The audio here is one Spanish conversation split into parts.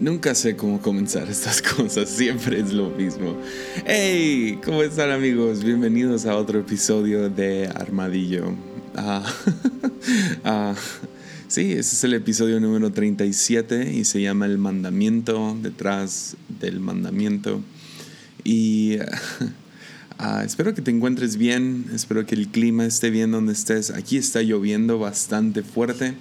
Nunca sé cómo comenzar estas cosas, siempre es lo mismo. ¡Hey! ¿Cómo están amigos? Bienvenidos a otro episodio de Armadillo. Ah, ah, sí, ese es el episodio número 37 y se llama El mandamiento detrás del mandamiento. Y ah, espero que te encuentres bien, espero que el clima esté bien donde estés. Aquí está lloviendo bastante fuerte.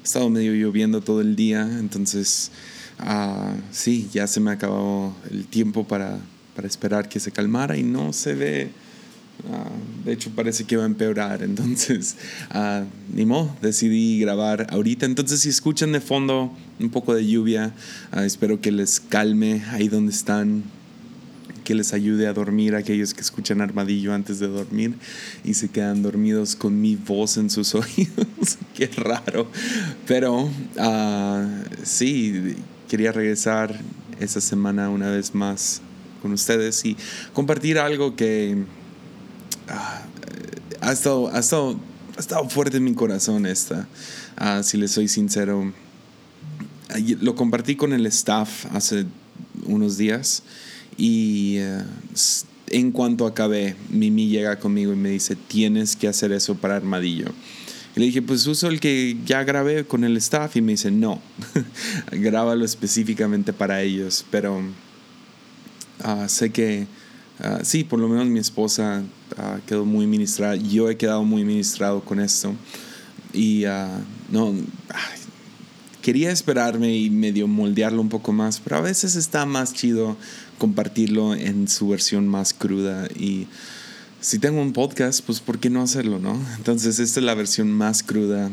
Ha estado medio lloviendo todo el día, entonces Ah, sí, ya se me acabado el tiempo para, para esperar que se calmara y no se ve. Ah, de hecho, parece que va a empeorar. Entonces, uh, ni modo, decidí grabar ahorita. Entonces, si escuchan de fondo un poco de lluvia, espero que les calme ahí donde están, que les ayude a dormir aquellos que escuchan Armadillo antes de dormir y se quedan dormidos con mi voz en sus oídos. Qué raro. Pero, sí quería regresar esta semana una vez más con ustedes y compartir algo que ah, ha, estado, ha, estado, ha estado fuerte en mi corazón esta, ah, si les soy sincero. Lo compartí con el staff hace unos días y eh, en cuanto acabé, Mimi llega conmigo y me dice, tienes que hacer eso para Armadillo. Y le dije, pues uso el que ya grabé con el staff. Y me dice, no, grábalo específicamente para ellos. Pero ah, sé que, ah, sí, por lo menos mi esposa ah, quedó muy ministrada. Yo he quedado muy ministrado con esto. Y no, quería esperarme y medio moldearlo un poco más. Pero a veces está más chido compartirlo en su versión más cruda. Y si tengo un podcast, pues ¿por qué no hacerlo, no? Entonces esta es la versión más cruda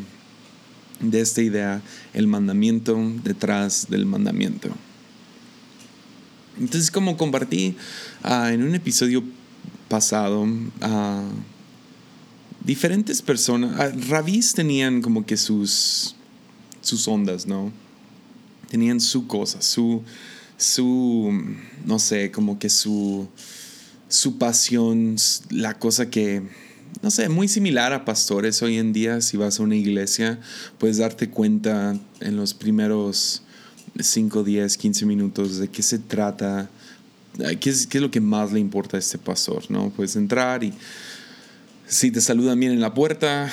de esta idea, el mandamiento detrás del mandamiento. Entonces como compartí ah, en un episodio pasado, uh, diferentes personas, uh, rabís tenían como que sus, sus ondas, ¿no? Tenían su cosa, su, su, no sé, como que su su pasión, la cosa que, no sé, muy similar a pastores hoy en día, si vas a una iglesia, puedes darte cuenta en los primeros 5, 10, 15 minutos de qué se trata, qué es, qué es lo que más le importa a este pastor, ¿no? Puedes entrar y si te saludan bien en la puerta,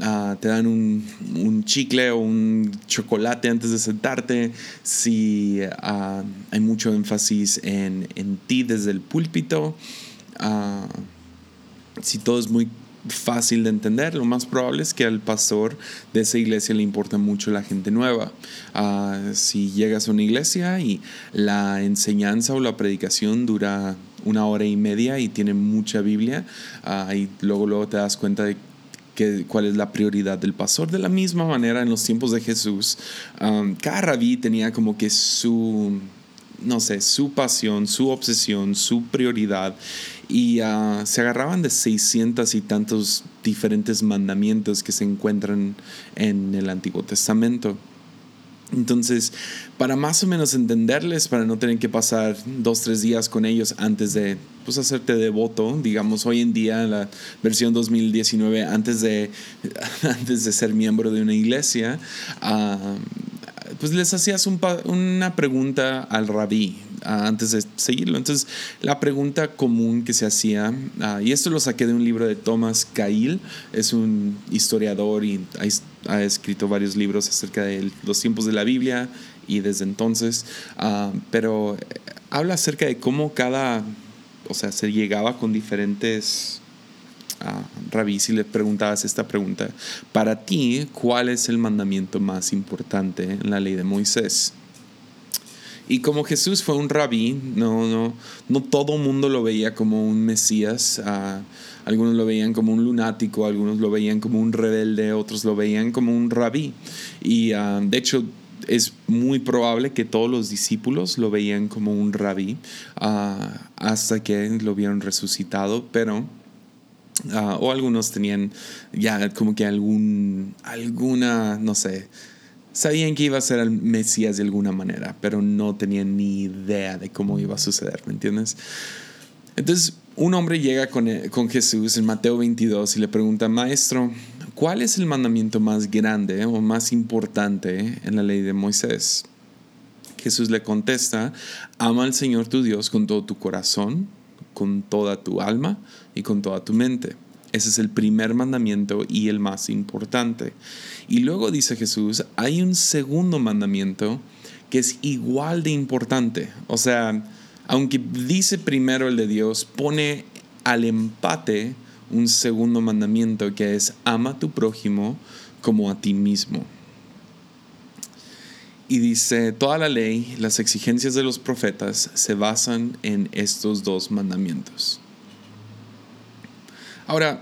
ah, te dan un, chicle o un chocolate antes de sentarte, si ah, hay mucho énfasis en, ti desde el púlpito, ah, si todo es muy fácil de entender, lo más probable es que al pastor de esa iglesia le importa mucho la gente nueva. si llegas a una iglesia y la enseñanza o la predicación dura una hora y media y tiene mucha Biblia, uh, y luego, luego te das cuenta de que, cuál es la prioridad del pastor. De la misma manera, en los tiempos de Jesús, um, cada rabí tenía como que su, no sé, su pasión, su obsesión, su prioridad. Y uh, se agarraban de 600 y tantos diferentes mandamientos que se encuentran en el Antiguo Testamento. Entonces, para más o menos entenderles, para no tener que pasar dos, tres días con ellos antes de pues, hacerte devoto, digamos, hoy en día, la versión 2019, antes de, antes de ser miembro de una iglesia, ah, pues les hacías una pregunta al rabí, antes de seguirlo. Entonces, la pregunta común que se hacía, ah, y esto lo saqué de un libro de Thomas Cahill, es un historiador y ha, escrito varios libros acerca de los tiempos de la Biblia y desde entonces, ah, pero eh, habla acerca de cómo cada, o sea, se llegaba con diferentes a Rabí si le preguntabas esta pregunta, para ti, ¿cuál es el mandamiento más importante en la ley de Moisés? Y como Jesús fue un rabí, no, no, no todo mundo lo veía como un Mesías. Ah, algunos lo veían como un lunático, algunos lo veían como un rebelde, otros lo veían como un rabí. Y ah, de hecho es muy probable que todos los discípulos lo veían como un rabí ah, hasta que lo vieron resucitado, pero... o algunos tenían ya como que algún, alguna, no sé, sabían que iba a ser el Mesías de alguna manera, pero no tenían ni idea de cómo iba a suceder, ¿me entiendes? Entonces, un hombre llega con, eh, con Jesús en Mateo 22 y le pregunta, Maestro, ¿cuál es el mandamiento más grande o más importante en la ley de Moisés? Jesús le contesta, ama al Señor tu Dios con todo tu corazón, con toda tu alma y con toda tu mente. Ese es el primer mandamiento y el más importante. Y luego dice Jesús, hay un segundo mandamiento que es igual de importante. O sea, aunque dice primero el de Dios, pone al empate un segundo mandamiento que es ama a tu prójimo como a ti mismo. Y dice, toda la ley, las exigencias de los profetas se basan en estos dos mandamientos. Ahora,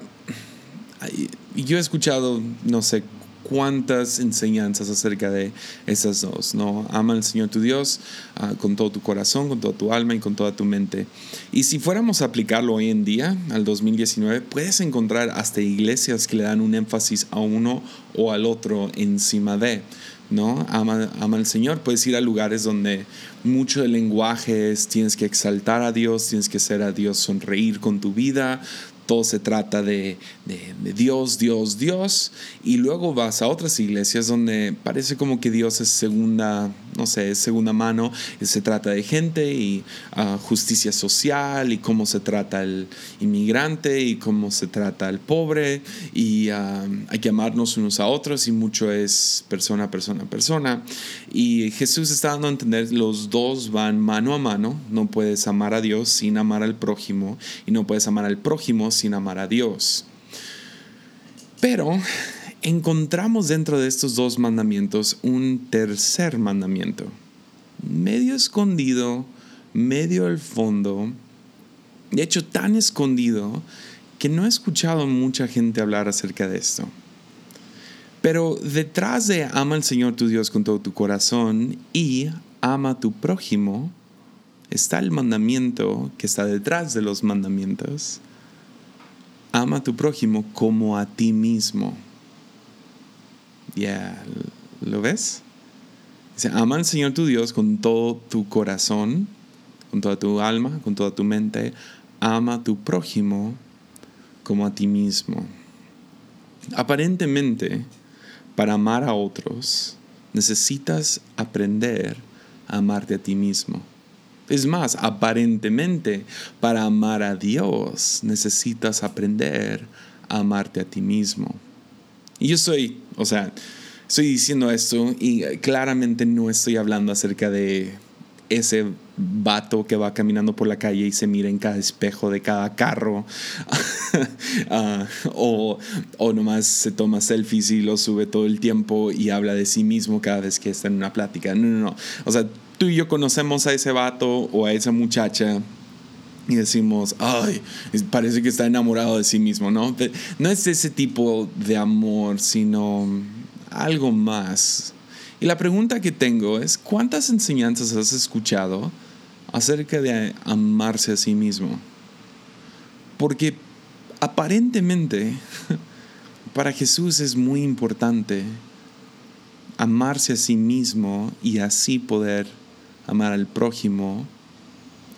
yo he escuchado, no sé cuántas enseñanzas acerca de esas dos, ¿no? Ama al Señor tu Dios ah, con todo tu corazón, con toda tu alma y con toda tu mente. Y si fuéramos a aplicarlo hoy en día, al 2019, puedes encontrar hasta iglesias que le dan un énfasis a uno o al otro encima de. ¿no? Ama, ama al Señor. Puedes ir a lugares donde mucho del lenguaje es tienes que exaltar a Dios, tienes que ser a Dios, sonreír con tu vida, todo se trata de, Dios, Dios, Dios, y luego vas a otras iglesias donde parece como que Dios es segunda, no sé, es segunda mano, se trata de gente y ah, justicia social y cómo se trata el inmigrante y cómo se trata el pobre y ah, hay que amarnos unos a otros y mucho es persona, persona, persona. Y Jesús está dando a entender, los dos van mano a mano, no puedes amar a Dios sin amar al prójimo y no puedes amar al prójimo sin amar a Dios. Pero encontramos dentro de estos dos mandamientos un tercer mandamiento, medio escondido, medio al fondo, de hecho tan escondido que no he escuchado mucha gente hablar acerca de esto. Pero detrás de ama al Señor tu Dios con todo tu corazón y ama a tu prójimo, está el mandamiento que está detrás de los mandamientos, ama a tu prójimo como a ti mismo. ¿Ya lo ves? Dice, ama al Señor tu Dios con todo tu corazón, con toda tu alma, con toda tu mente. Ama a tu prójimo como a ti mismo. Aparentemente, para amar a otros, necesitas aprender a amarte a ti mismo. Es más, aparentemente, para amar a Dios necesitas aprender a amarte a ti mismo. Y yo soy, o sea, estoy diciendo esto y claramente no estoy hablando acerca de ese vato que va caminando por la calle y se mira en cada espejo de cada carro uh, o, o nomás se toma selfies y lo sube todo el tiempo y habla de sí mismo cada vez que está en una plática. No, no, no. O sea, tú y yo conocemos a ese vato o a esa muchacha y decimos, ay, parece que está enamorado de sí mismo, ¿no? No es ese tipo de amor, sino algo más. Y la pregunta que tengo es, ¿cuántas enseñanzas has escuchado acerca de amarse a sí mismo? Porque aparentemente para Jesús es muy importante amarse a sí mismo y así poder amar al prójimo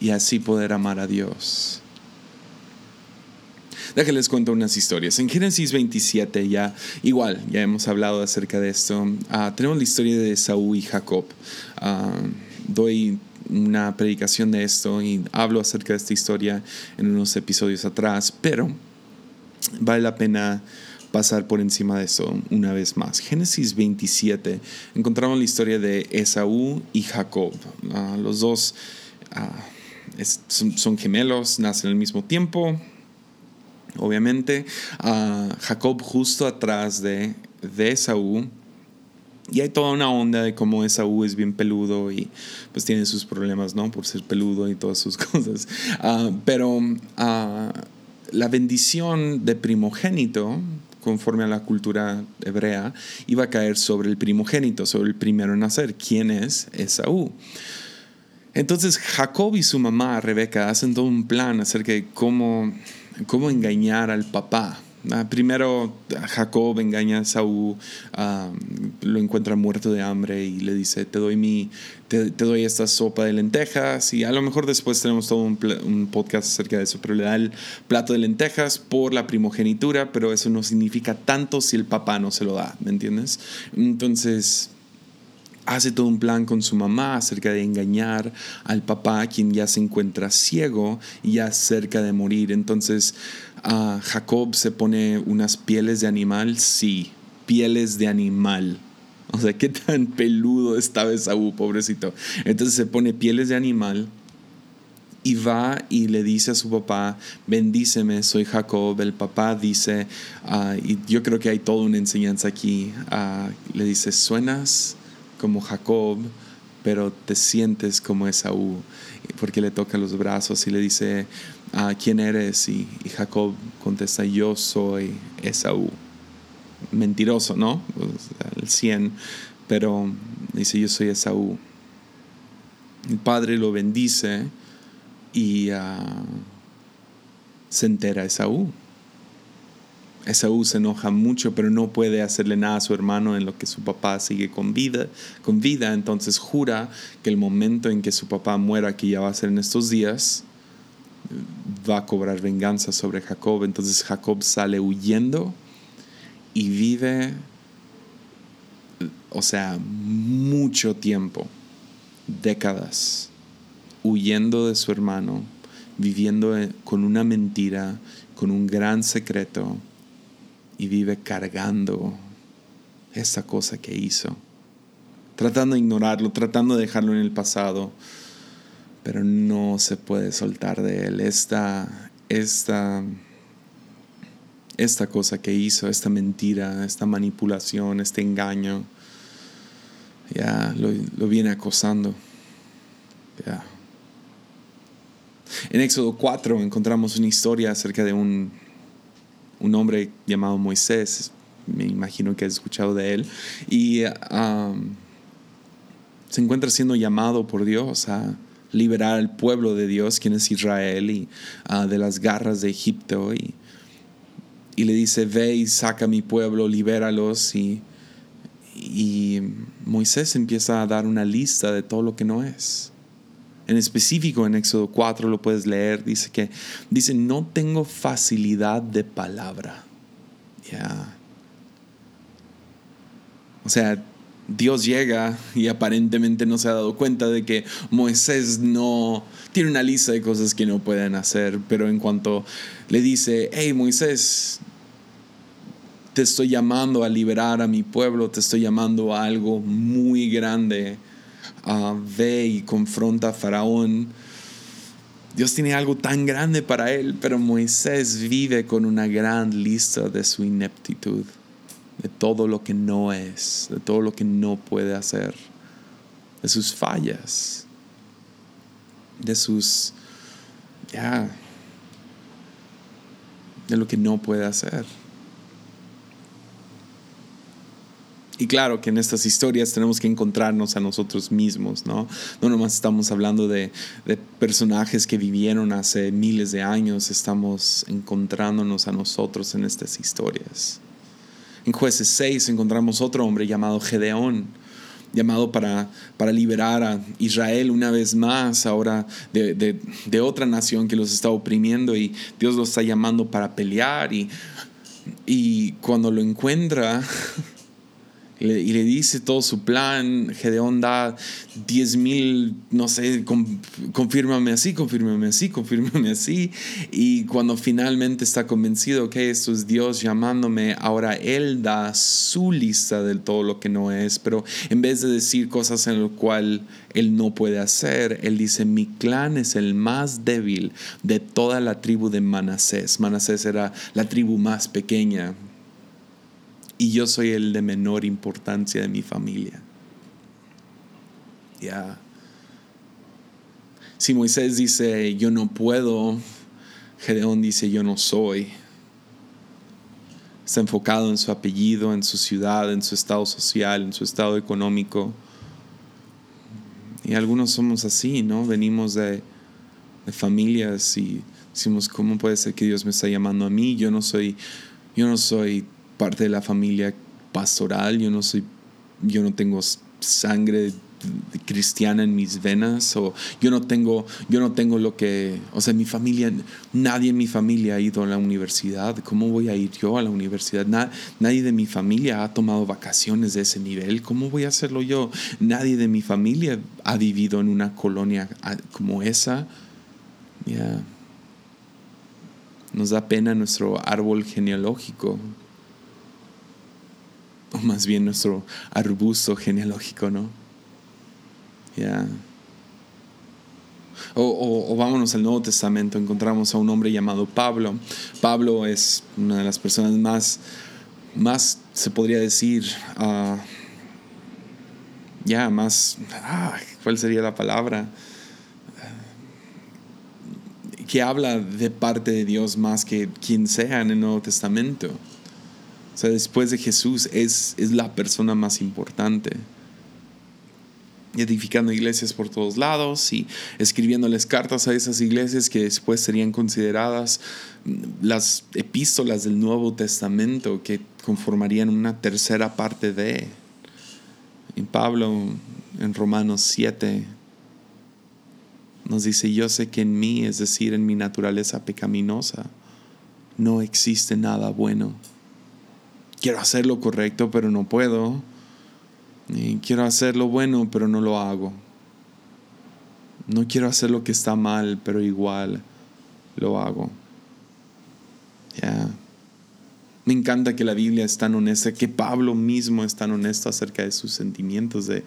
y así poder amar a Dios. Déjenles cuento unas historias. En Génesis 27 ya, igual, ya hemos hablado acerca de esto. Ah, tenemos la historia de Saúl y Jacob. Ah, doy una predicación de esto y hablo acerca de esta historia en unos episodios atrás, pero vale la pena pasar por encima de eso una vez más. Génesis 27, encontramos la historia de Esaú y Jacob. Ah, los dos ah, son, gemelos, nacen al mismo tiempo. Obviamente, uh, Jacob justo atrás de, de Esaú. Y hay toda una onda de cómo Esaú es bien peludo y pues tiene sus problemas, ¿no? Por ser peludo y todas sus cosas. pero la bendición de primogénito conforme a la cultura hebrea, iba a caer sobre el primogénito, sobre el primero en nacer, ¿quién es Esaú. Entonces Jacob y su mamá, Rebeca, hacen todo un plan acerca de cómo, cómo engañar al papá. Ah, primero Jacob engaña a Saúl, ah, lo encuentra muerto de hambre y le dice, te doy, mi, te, doy esta sopa de lentejas y a lo mejor después tenemos todo un, un, podcast acerca de eso, pero le da el plato de lentejas por la primogenitura, pero eso no significa tanto si el papá no se lo da, ¿me entiendes? Entonces hace todo un plan con su mamá acerca de engañar al papá, quien ya se encuentra ciego y ya cerca de morir. Entonces ah, Jacob se pone unas pieles de animal, sí, pieles de animal. O sea, qué tan peludo estaba Esaú, pobrecito. Entonces se pone pieles de animal y va y le dice a su papá, bendíceme, soy Jacob. El papá dice, ah, y yo creo que hay toda una enseñanza aquí, ah, le dice, suenas como Jacob, pero te sientes como Esaú, porque le toca los brazos y le dice, ah, ¿quién eres? Y, Jacob contesta, yo soy Esaú. Mentiroso, ¿no? El 100, pero dice, yo soy Esaú. El padre lo bendice y se entera Esaú. Esaú se enoja mucho, pero no puede hacerle nada a su hermano en lo que su papá sigue con vida, con vida. Entonces jura que el momento en que su papá muera, que ya va a ser en estos días, va a cobrar venganza sobre Jacob. Entonces Jacob sale huyendo y vive, o sea, mucho tiempo, décadas, huyendo de su hermano, viviendo con una mentira, con un gran secreto y vive cargando esa cosa que hizo, tratando de ignorarlo, tratando de dejarlo en el pasado, pero no se puede soltar de él. Esta, esta, esta cosa que hizo, esta mentira, esta manipulación, este engaño, ya lo, viene acosando. En Éxodo 4 encontramos una historia acerca de un un hombre llamado Moisés, me imagino que has escuchado de él, y se encuentra siendo llamado por Dios a liberar al pueblo de Dios, quien es Israel, y ah, de las garras de Egipto, y, y, le dice, ve y saca a mi pueblo, libéralos, y, y Moisés empieza a dar una lista de todo lo que no es. En específico en Éxodo 4 lo puedes leer, dice que dice, "No tengo facilidad de palabra." Ya. O sea, Dios llega y aparentemente no se ha dado cuenta de que Moisés no tiene una lista de cosas que no pueden hacer, pero en cuanto le dice, hey Moisés, te estoy llamando a liberar a mi pueblo, te estoy llamando a algo muy grande, ve y confronta a Faraón. Dios tiene algo tan grande para él, pero Moisés vive con una gran lista de su ineptitud, de todo lo que no es, de todo lo que no puede hacer, de sus fallas, de sus, ya, de lo que no puede hacer. Y claro que en estas historias tenemos que encontrarnos a nosotros mismos, ¿no? No nomás estamos hablando de, personajes que vivieron hace miles de años, estamos encontrándonos a nosotros en estas historias. En jueces 6 encontramos otro hombre llamado Gedeón, llamado para, para liberar a Israel una vez más, ahora de, de, otra nación que los está oprimiendo y Dios los está llamando para pelear y, y cuando lo encuentra y le dice todo su plan. Gedeón da 10 mil, no sé, confírmame así, confírmame así, confírmame así. Y cuando finalmente está convencido que esto es Dios llamándome, ahora él da su lista de todo lo que no es. Pero en vez de decir cosas en las cuales él no puede hacer, él dice: Mi clan es el más débil de toda la tribu de Manasés. Manasés era la tribu más pequeña y yo soy el de menor importancia de mi familia. Ya. Si Moisés dice, yo no puedo, Gedeón dice, yo no soy. Está enfocado en su apellido, en su ciudad, en su estado social, en su estado económico. Y algunos somos así, ¿no? Venimos de, de familias y decimos, ¿cómo puede ser que Dios me está llamando a mí? Yo no soy, yo no soy parte de la familia pastoral, yo no soy, yo no tengo sangre cristiana en mis venas o yo no tengo yo no tengo lo que o sea mi familia nadie en mi familia ha ido a la universidad cómo voy a ir yo a la universidad nadie de mi familia ha tomado vacaciones de ese nivel cómo voy a hacerlo yo nadie de mi familia ha vivido en una colonia ah, como esa. Ya. Nos da pena nuestro árbol genealógico más bien nuestro arbusto genealógico, ¿no? Ya. O, vámonos al Nuevo Testamento, encontramos a un hombre llamado Pablo. Pablo es una de las personas más, más se podría decir, ah, ya, más, ah, ¿cuál sería la palabra? Que habla de parte de Dios más que quien sea en el Nuevo Testamento. O sea, después de Jesús es, es la persona más importante. Edificando iglesias por todos lados y escribiéndoles cartas a esas iglesias que después serían consideradas las epístolas del Nuevo Testamento que conformarían una tercera parte de. Y Pablo en Romanos 7 nos dice, yo sé que en mí, es decir, en mi naturaleza pecaminosa, no existe nada bueno quiero hacer lo correcto, pero no puedo. Quiero hacer lo bueno, pero no lo hago. No quiero hacer lo que está mal, pero igual lo hago. Ya. Me encanta que la Biblia es tan honesta, que Pablo mismo es tan honesto acerca de sus sentimientos de,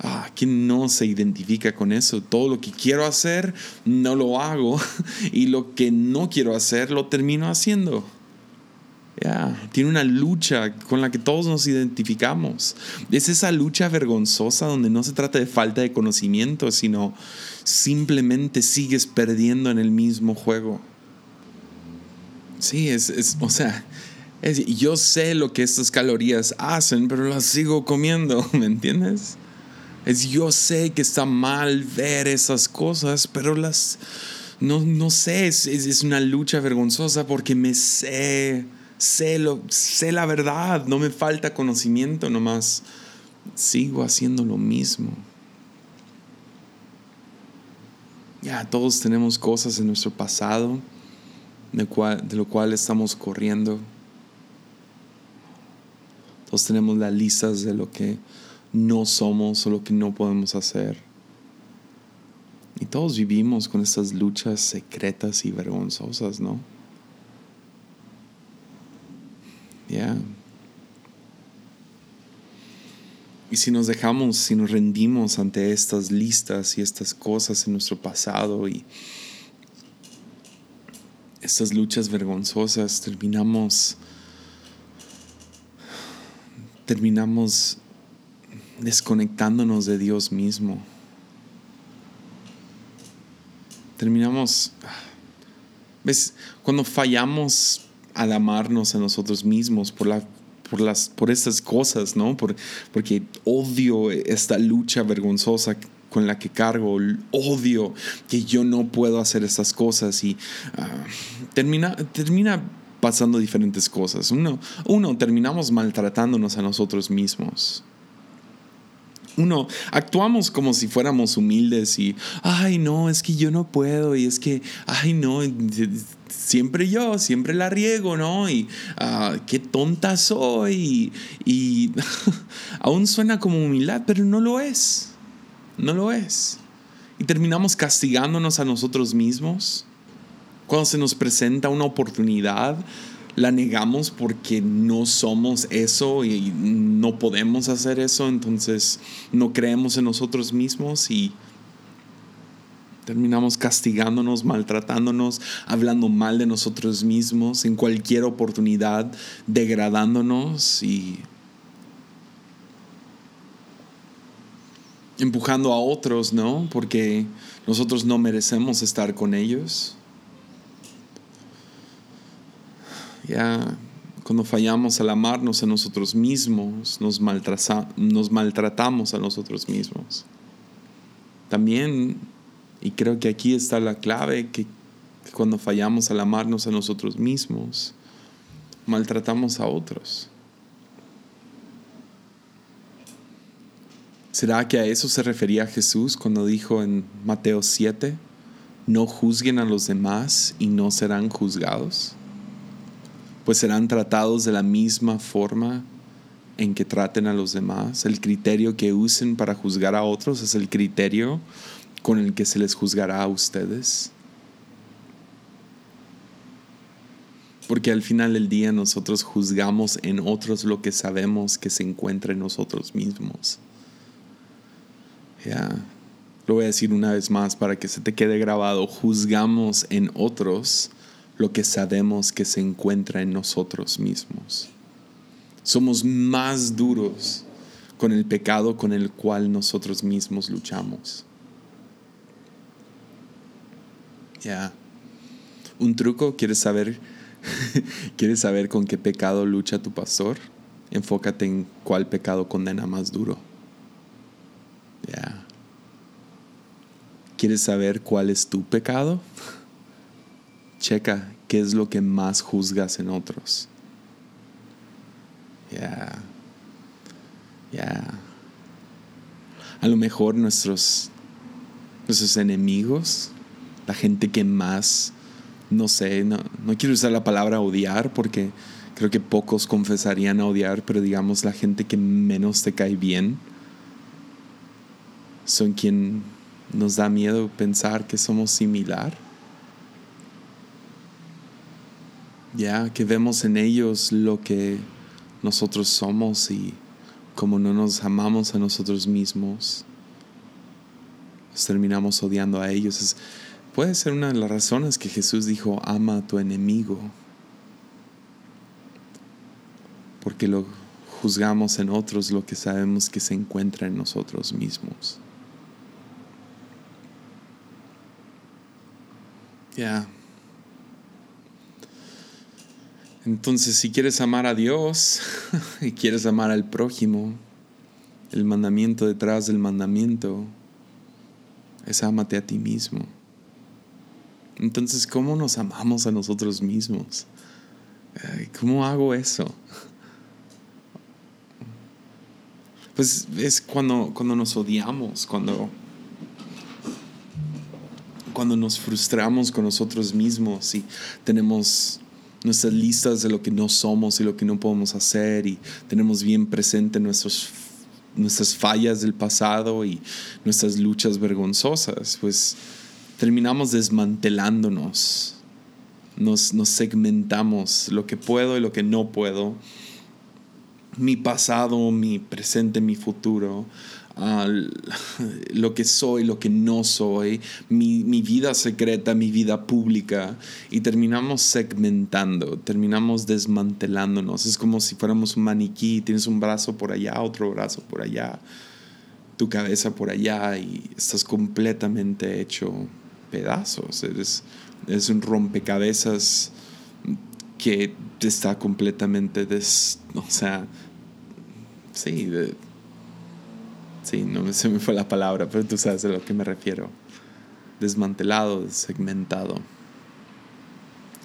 ah, ¿quién no se identifica con eso? Todo lo que quiero hacer, no lo hago. Y lo que no quiero hacer, lo termino haciendo tiene una lucha con la que todos nos identificamos. Es esa lucha vergonzosa donde no se trata de falta de conocimiento, sino simplemente sigues perdiendo en el mismo juego. Sí, es, o sea, yo sé lo que estas calorías hacen, pero las sigo comiendo, ¿me entiendes? Es yo sé que está mal ver esas cosas, pero las, no, no sé, es, es una lucha vergonzosa porque me sé sé, lo, sé la verdad, no me falta conocimiento, nomás sigo haciendo lo mismo. Ya, todos tenemos cosas en nuestro pasado de, de lo cual estamos corriendo. Todos tenemos las listas de lo que no somos o lo que no podemos hacer. Y todos vivimos con estas luchas secretas y vergonzosas, ¿no? Y si nos dejamos, si nos rendimos ante estas listas y estas cosas en nuestro pasado y estas luchas vergonzosas, terminamos terminamos desconectándonos de Dios mismo. Terminamos ¿Ves? Cuando fallamos al amarnos a nosotros mismos por, la, por, las, por estas cosas, ¿no? Por, porque odio esta lucha vergonzosa con la que cargo, odio que yo no puedo hacer estas cosas y ah, termina, termina pasando diferentes cosas. Uno, uno, terminamos maltratándonos a nosotros mismos. Uno, actuamos como si fuéramos humildes y, ay, no, es que yo no puedo y es que, ay, no, siempre yo, siempre la riego, ¿no? Y ah, qué tonta soy. Y, aún suena como humildad, pero no lo es. No lo es. Y terminamos castigándonos a nosotros mismos. Cuando se nos presenta una oportunidad, la negamos porque no somos eso y no podemos hacer eso, entonces no creemos en nosotros mismos y Terminamos castigándonos, maltratándonos, hablando mal de nosotros mismos en cualquier oportunidad, degradándonos y empujando a otros, ¿no? Porque nosotros no merecemos estar con ellos. Ya cuando fallamos al amarnos a nosotros mismos, nos, nos maltratamos a nosotros mismos. También y creo que aquí está la clave, que, cuando fallamos al amarnos a nosotros mismos, maltratamos a otros. ¿Será que a eso se refería Jesús cuando dijo en Mateo 7, no juzguen a los demás y no serán juzgados? Pues serán tratados de la misma forma en que traten a los demás. El criterio que usen para juzgar a otros es el criterio con el que se les juzgará a ustedes. Porque al final del día nosotros juzgamos en otros lo que sabemos que se encuentra en nosotros mismos. Ya, lo voy a decir una vez más para que se te quede grabado. Juzgamos en otros lo que sabemos que se encuentra en nosotros mismos. Somos más duros con el pecado con el cual nosotros mismos luchamos. Ya. Un truco, ¿quieres saber? ¿Quieres saber con qué pecado lucha tu pastor? Enfócate en cuál pecado condena más duro. Ya. ¿Quieres saber cuál es tu pecado? Checa qué es lo que más juzgas en otros. Ya. Ya. A lo mejor nuestros, nuestros enemigos, la gente que más, no sé, no, no quiero usar la palabra odiar porque creo que pocos confesarían a odiar, pero digamos la gente que menos te cae bien, son quien nos da miedo pensar que somos similar. Ya que vemos en ellos lo que nosotros somos y como no nos amamos a nosotros mismos, nos terminamos odiando a ellos. puede ser una de las razones que Jesús dijo, ama a tu enemigo, porque lo juzgamos en otros lo que sabemos que se encuentra en nosotros mismos. Ya. Entonces, si quieres amar a Dios y quieres amar al prójimo, el mandamiento detrás del mandamiento es amate a ti mismo. Entonces, ¿cómo nos amamos a nosotros mismos? ¿Cómo hago eso? Pues es cuando, cuando nos odiamos, cuando, cuando nos frustramos con nosotros mismos y tenemos nuestras listas de lo que no somos y lo que no podemos hacer y tenemos bien presente nuestras fallas del pasado y nuestras luchas vergonzosas, pues terminamos desmantelándonos, nos, nos segmentamos lo que puedo y lo que no puedo, mi pasado, mi presente, mi futuro, lo que soy, lo que no soy, mi, mi, vida secreta, mi vida pública, y terminamos segmentando, terminamos desmantelándonos. Es como si fuéramos un maniquí, tienes un brazo por allá, otro brazo por allá, tu cabeza por allá, y estás completamente hecho pedazos. Eres, eres un rompecabezas que está completamente des, o sea, sí, de, Sí, no se me fue la palabra, pero tú sabes a lo que me refiero. Desmantelado, segmentado,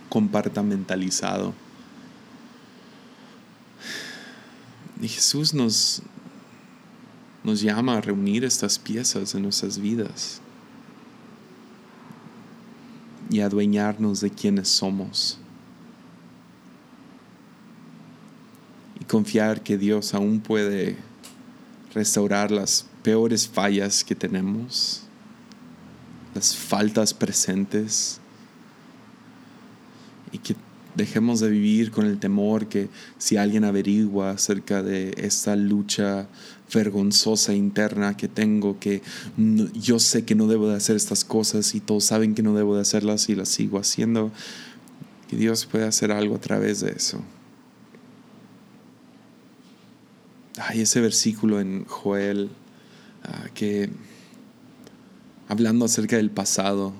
compartamentalizado. Y Jesús nos, nos llama a reunir estas piezas en nuestras vidas y adueñarnos de quienes somos. Y confiar que Dios aún puede restaurar las peores fallas que tenemos, las faltas presentes y que dejemos de vivir con el temor que si alguien averigua acerca de esta lucha vergonzosa interna que tengo, que yo sé que no debo de hacer estas cosas y todos saben que no debo de hacerlas y las sigo haciendo, que Dios pueda hacer algo a través de eso. Hay ese versículo en Joel ah, que hablando acerca del pasado,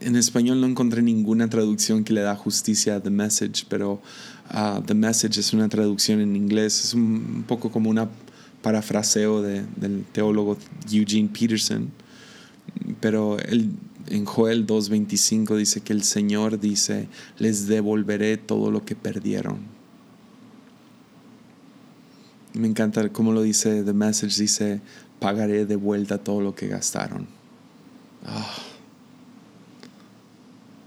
en español no encontré ninguna traducción que le da justicia a The Message, pero ah, The Message es una traducción en inglés, es un, poco como una parafraseo del teólogo Eugene Peterson, pero en Joel 2.25 dice que el Señor dice, les devolveré todo lo que perdieron Me encanta cómo lo dice The Message, dice, pagaré de vuelta todo lo que gastaron. Ah.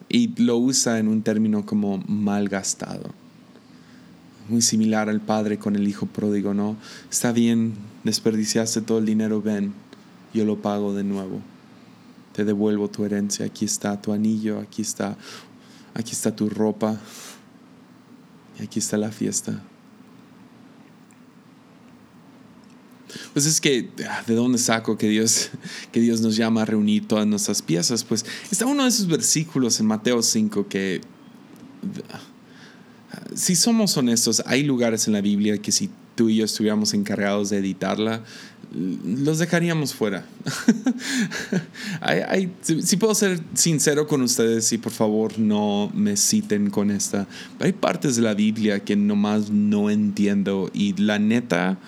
Y lo usa en un término como mal gastado. Muy similar al padre con el hijo pródigo, ¿no? Está bien, desperdiciaste todo el dinero, ven, yo lo pago de nuevo. Te devuelvo tu herencia, aquí está tu anillo, aquí está, aquí está tu ropa, y aquí está la fiesta. Pues es que, ah, ¿de dónde saco que Dios, que Dios nos llama a reunir todas nuestras piezas? Pues está uno de esos versículos en Mateo 5 que, ah, si somos honestos, hay lugares en la Biblia que si tú y yo estuviéramos encargados de editarla, los dejaríamos fuera. si, puedo ser sincero con ustedes y por favor no me citen con esta, hay partes de la Biblia que nomás no entiendo y la neta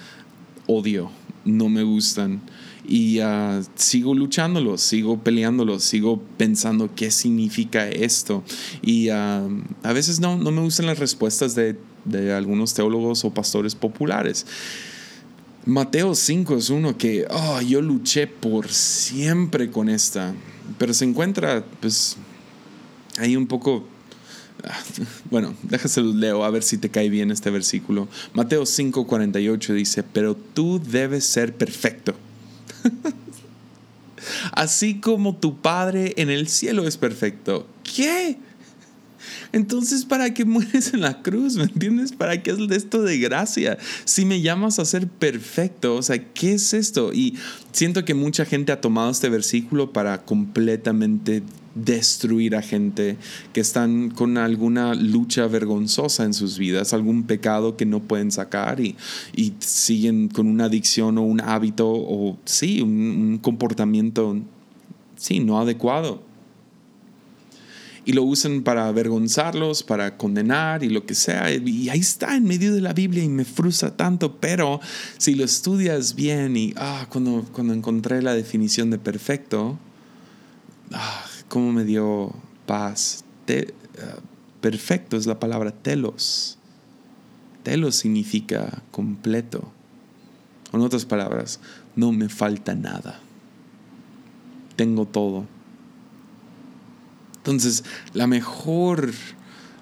odio, no me gustan. Y uh, sigo luchándolo, sigo peleándolo, sigo pensando qué significa esto. Y uh, a veces no, no me gustan las respuestas de, de algunos teólogos o pastores populares. Mateo 5 es uno que oh, yo luché por siempre con esta, pero se encuentra pues ahí un poco bueno, déjaselo leo a ver si te cae bien este versículo. Mateo 5:48 dice, pero tú debes ser perfecto. Así como tu Padre en el cielo es perfecto. ¿Qué? Entonces, ¿para qué mueres en la cruz? ¿Me entiendes? ¿Para qué es esto de gracia? Si me llamas a ser perfecto, o sea, ¿qué es esto? Y siento que mucha gente ha tomado este versículo para completamente destruir a gente que están con alguna lucha vergonzosa en sus vidas, algún pecado que no pueden sacar y, siguen con una adicción o un hábito o sí, un, un comportamiento, sí, no adecuado y lo usan para avergonzarlos, para condenar y lo que sea. Y ahí está en medio de la Biblia y me frustra tanto, pero si lo estudias bien y ah, cuando, cuando encontré la definición de perfecto, ah, cómo me dio paz. Ah, perfecto es la palabra telos. Telos significa completo. En otras palabras, no me falta nada. Tengo todo entonces, la mejor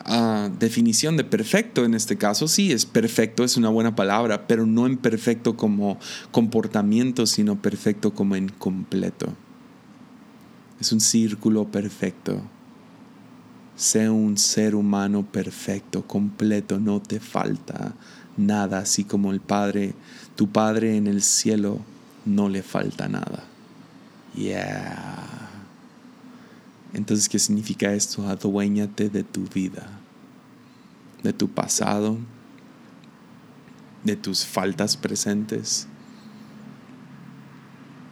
ah, definición de perfecto en este caso, sí, es perfecto, es una buena palabra, pero no en perfecto como comportamiento, sino perfecto como en completo. Es un círculo perfecto. Sé un ser humano perfecto, completo, no te falta nada, así como el Padre, tu Padre en el cielo, no le falta nada. Yeah. Entonces, ¿qué significa esto? Aduéñate de tu vida, de tu pasado, de tus faltas presentes,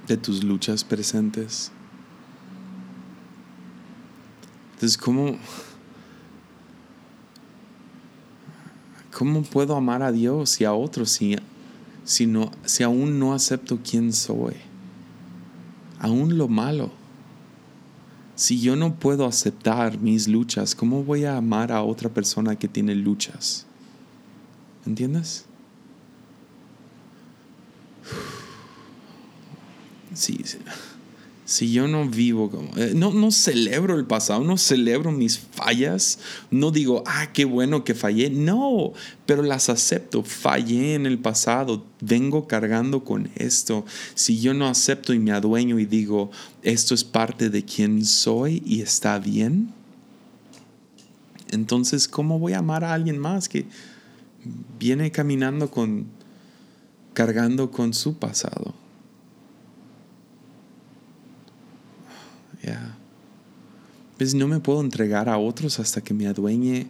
de tus luchas presentes. Entonces, ¿cómo, cómo puedo amar a Dios y a otros si, si, si aún no acepto quién soy? Aún lo malo. Si yo no puedo aceptar mis luchas, ¿cómo voy a amar a otra persona que tiene luchas? ¿Entiendes? Sí, sí si yo no vivo como, eh, no, no celebro el pasado, no celebro mis fallas, no digo, ah, qué bueno que fallé, no, pero las acepto, fallé en el pasado, vengo cargando con esto. Si yo no acepto y me adueño y digo, esto es parte de quien soy y está bien, entonces, ¿cómo voy a amar a alguien más que viene caminando con, cargando con su pasado? Pues no me puedo entregar a otros hasta que me adueñe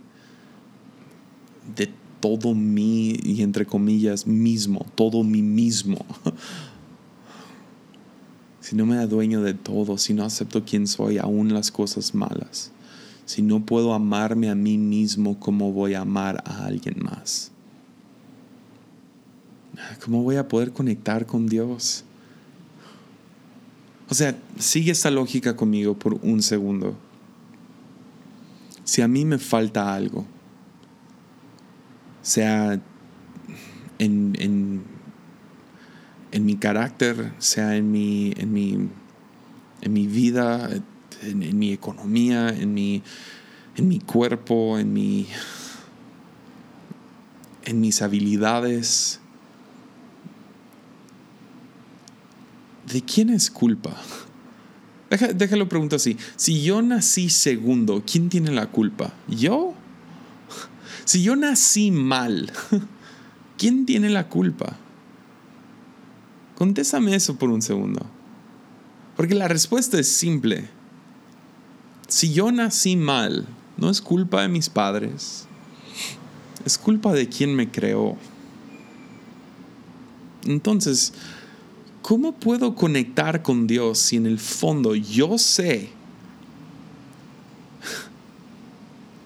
de todo mi, y entre comillas, mismo, todo mi mismo. si no me adueño de todo, si no acepto quién soy, aún las cosas malas, si no puedo amarme a mí mismo, ¿cómo voy a amar a alguien más? ¿Cómo voy a poder conectar con Dios? O sea, sigue esta lógica conmigo por un segundo. Si a mí me falta algo, sea en, en, en mi carácter, sea en mi, en mi, en mi vida, en, en mi economía, en mi, en mi cuerpo, en, mi, en mis habilidades. ¿De quién es culpa? Deja- déjalo pregunto así. Si yo nací segundo, ¿quién tiene la culpa? ¿Yo? Si yo nací mal, ¿quién tiene la culpa? Contéstame eso por un segundo. Porque la respuesta es simple. Si yo nací mal, no es culpa de mis padres. Es culpa de quien me creó. Entonces, ¿cómo puedo conectar con Dios si en el fondo yo sé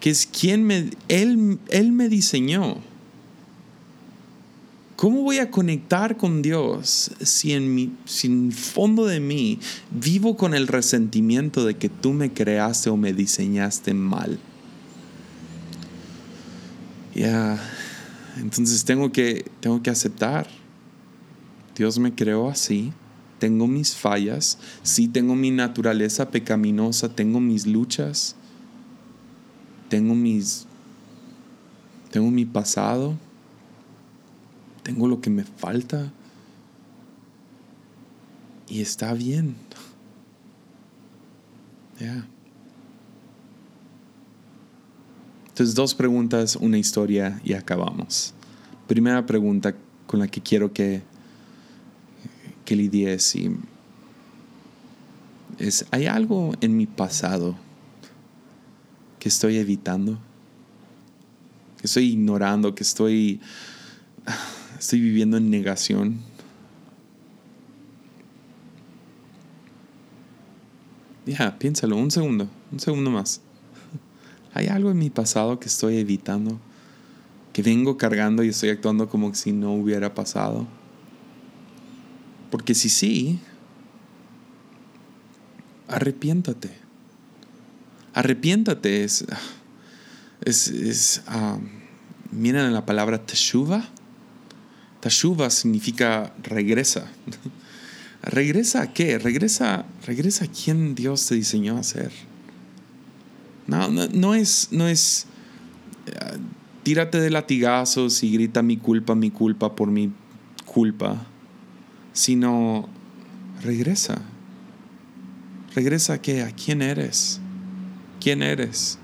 que es quien me, Él, él me diseñó? ¿Cómo voy a conectar con Dios si en, mi, si el fondo de mí vivo con el resentimiento de que tú me creaste o me diseñaste mal? Ya, entonces tengo que, tengo que aceptar. Dios me creó así. Tengo mis fallas. Sí tengo mi naturaleza pecaminosa. Tengo mis luchas. Tengo mis... Tengo mi pasado. Tengo lo que me falta. Y está bien. Ya. Entonces, dos preguntas, una historia y acabamos. Primera pregunta con la que quiero que, que lidies si es, ¿hay algo en mi pasado que estoy evitando? Que estoy ignorando, que estoy, estoy viviendo en negación. Ya, piénsalo, un segundo, un segundo más. ¿Hay algo en mi pasado que estoy evitando? Que vengo cargando y estoy actuando como si no hubiera pasado. Porque si sí, arrepiéntate. Arrepiéntate es, es, es ah, miren la palabra teshuva. Teshuva significa regresa. ¿Regresa a qué? Regresa, regresa a quien Dios te diseñó a ser. No, no, es, no es eh, tírate de latigazos y grita mi culpa, mi culpa por mi culpa, sino regresa. Regresa a qué? ¿A quién eres? ¿Quién eres?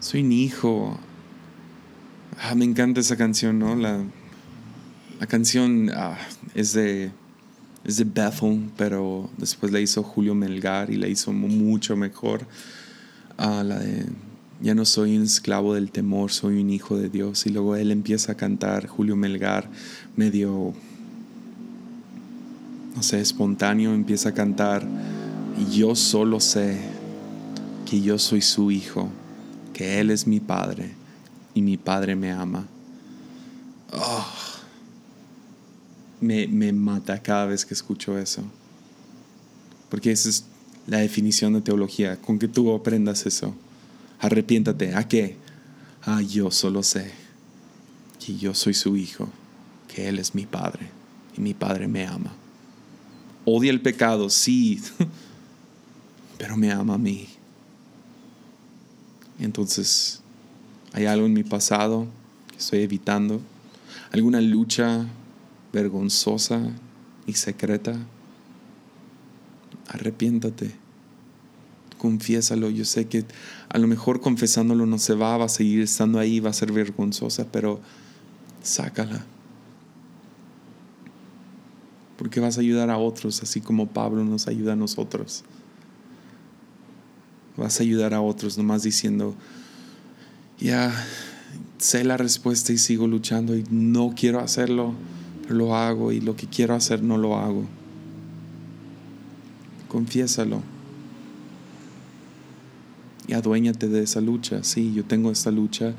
Soy un hijo. Ah, me encanta esa canción, ¿no? La, la canción ah, es de es de Bethel, pero después la hizo Julio Melgar y la hizo mucho mejor. Ah, la de Ya no soy un esclavo del temor, soy un hijo de Dios. Y luego él empieza a cantar, Julio Melgar, medio, no sé, espontáneo, empieza a cantar. Yo solo sé que yo soy su hijo, que él es mi padre y mi padre me ama. Oh, me, me mata cada vez que escucho eso. Porque esa es la definición de teología, con que tú aprendas eso. Arrepiéntate. ¿A qué? Ah, yo solo sé que yo soy su hijo, que Él es mi padre y mi padre me ama. Odia el pecado, sí, pero me ama a mí. Entonces, hay algo en mi pasado que estoy evitando, alguna lucha vergonzosa y secreta. Arrepiéntate confiésalo. Yo sé que a lo mejor confesándolo no se va, va a seguir estando ahí, va a ser vergonzosa, pero sácala. Porque vas a ayudar a otros, así como Pablo nos ayuda a nosotros. Vas a ayudar a otros nomás diciendo, ya sé la respuesta y sigo luchando y no quiero hacerlo, pero lo hago y lo que quiero hacer no lo hago. Confiésalo y aduéñate de esa lucha. Sí, yo tengo esta lucha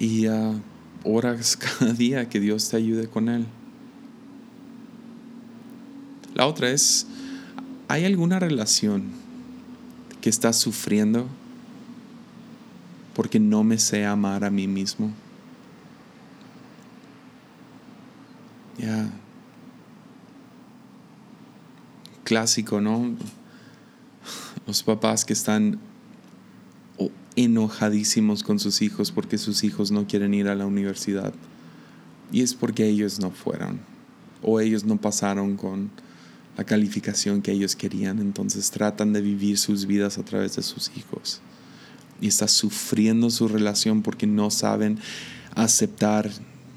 y uh, oras cada día que Dios te ayude con él. La otra es, ¿hay alguna relación que estás sufriendo porque no me sé amar a mí mismo? Ya. Clásico, ¿no? Los papás que están enojadísimos con sus hijos porque sus hijos no quieren ir a la universidad. Y es porque ellos no fueron. O ellos no pasaron con la calificación que ellos querían. Entonces tratan de vivir sus vidas a través de sus hijos. Y está sufriendo su relación porque no saben aceptar,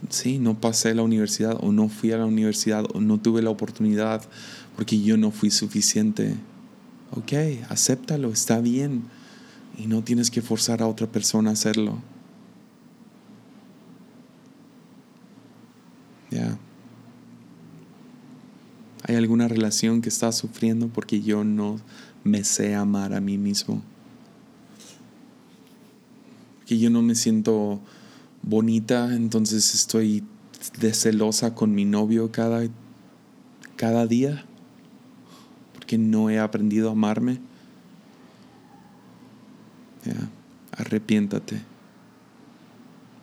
sí, no pasé la universidad o no fui a la universidad o no tuve la oportunidad porque yo no fui suficiente. Ok, acéptalo, está bien. Y no tienes que forzar a otra persona a hacerlo. Ya. ¿Hay alguna relación que estás sufriendo porque yo no me sé amar a mí mismo? Que yo no me siento bonita, entonces estoy de celosa con mi novio cada, cada día porque no he aprendido a amarme. Arrepiéntate.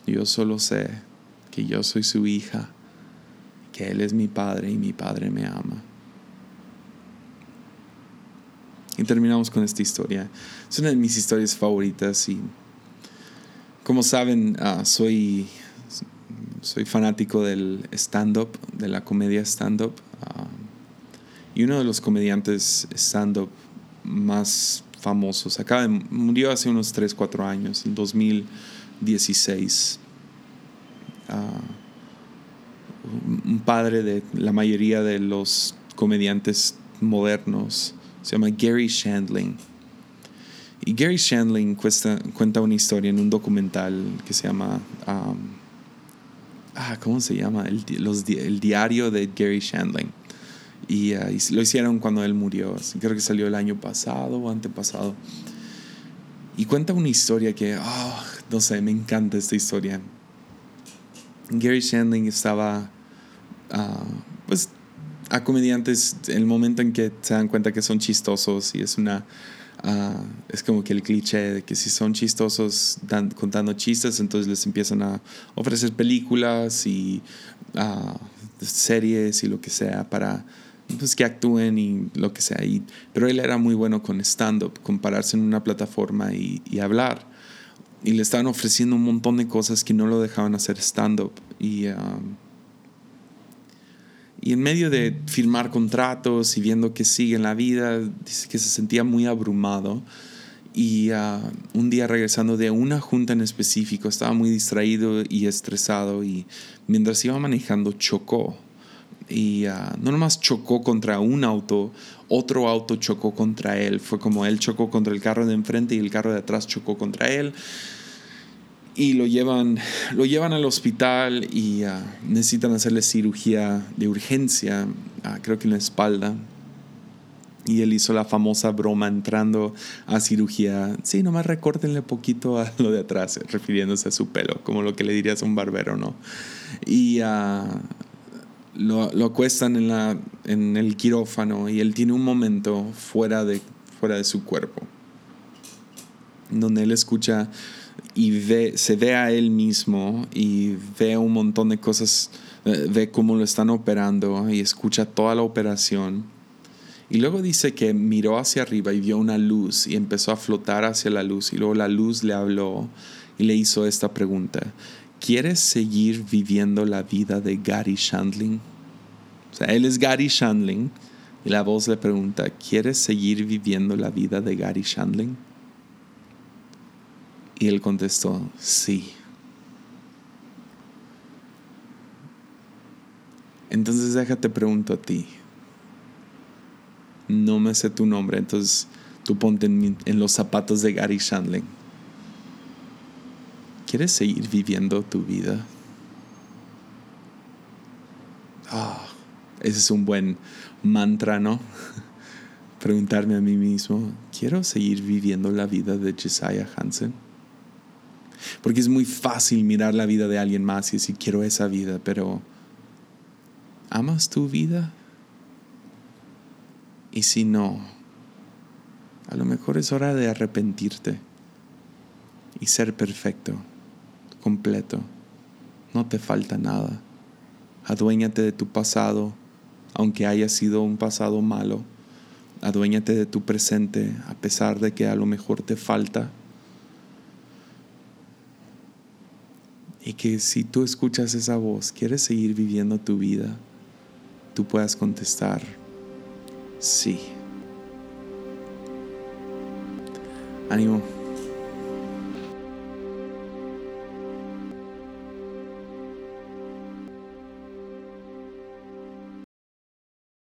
Yo solo sé que yo soy su hija que Él es mi Padre y mi Padre me ama. Y terminamos con esta historia. Es una de mis historias favoritas y como saben, ah, soy, soy fanático del stand-up, de la comedia stand-up. Ah, y uno de los comediantes stand-up más famosos, acaba murió hace unos 3, 4 años, en 2016 un padre de la mayoría de los comediantes modernos. Se llama Gary Shandling. Y Gary Shandling cuenta una historia en un documental que se llama... Um, ah, ¿Cómo se llama? El, el, diario de Gary Shandling. Y, uh, y, lo hicieron cuando él murió. Creo que salió el año pasado o antepasado. Y cuenta una historia que, oh, no sé, me encanta esta historia. Gary Shandling estaba pues a comediantes el momento en que se dan cuenta que son chistosos y es una es como que el cliché de que si son chistosos contando chistes entonces les empiezan a ofrecer películas y series y lo que sea para pues, que actúen y lo que sea. Y, pero él era muy bueno con stand-up compararse en una plataforma y, y hablar. Y le estaban ofreciendo un montón de cosas que no lo dejaban hacer stand-up. Y y en medio de firmar contratos y viendo que sigue en la vida, dice que se sentía muy abrumado. Y ah, un día regresando de una junta en específico, estaba muy distraído y estresado y mientras iba manejando chocó. Y uh, no nomás chocó contra un auto, otro auto chocó contra él. Fue como él chocó contra el carro de enfrente y el carro de atrás chocó contra él y lo llevan, lo llevan al hospital y ah, necesitan hacerle cirugía de urgencia, ah, creo que en la espalda. Y él hizo la famosa broma entrando a cirugía. Sí, nomás recórtenle poquito a lo de atrás, refiriéndose a su pelo, como lo que le dirías a un barbero, ¿no? Y uh, lo, lo, acuestan en, la, en el quirófano y él tiene un momento fuera de, fuera de su cuerpo, donde él escucha y ve, se ve a él mismo y ve un montón de cosas, eh, ve cómo lo están operando y escucha toda la operación. Y luego dice que miró hacia arriba y vio una luz y empezó a flotar hacia la luz y luego la luz le habló y le hizo esta pregunta. ¿Quieres seguir viviendo la vida de Gary Shandling? O sea, él es Gary Shandling y la voz le pregunta, ¿quieres seguir viviendo la vida de Gary Shandling? Y él contestó, sí. Entonces déjate pregunto a ti. No me sé tu nombre, entonces tú ponte en, los zapatos de Gary Shandling. ¿Quieres seguir viviendo tu vida? Ah, ese es un buen mantra, ¿no? Preguntarme a mí mismo, ¿quiero seguir viviendo la vida de Josiah Hansen? Porque es muy fácil mirar la vida de alguien más y decir, quiero esa vida, pero ¿amas tu vida? Y si no, a lo mejor es hora de arrepentirte y ser perfecto, completo. No te falta nada. Aduéñate de tu pasado, aunque haya sido un pasado malo. Aduéñate de tu presente, a pesar de que a lo mejor te falta. Y que si tú escuchas esa voz, quieres seguir viviendo tu vida, tú puedas contestar, sí. Ánimo.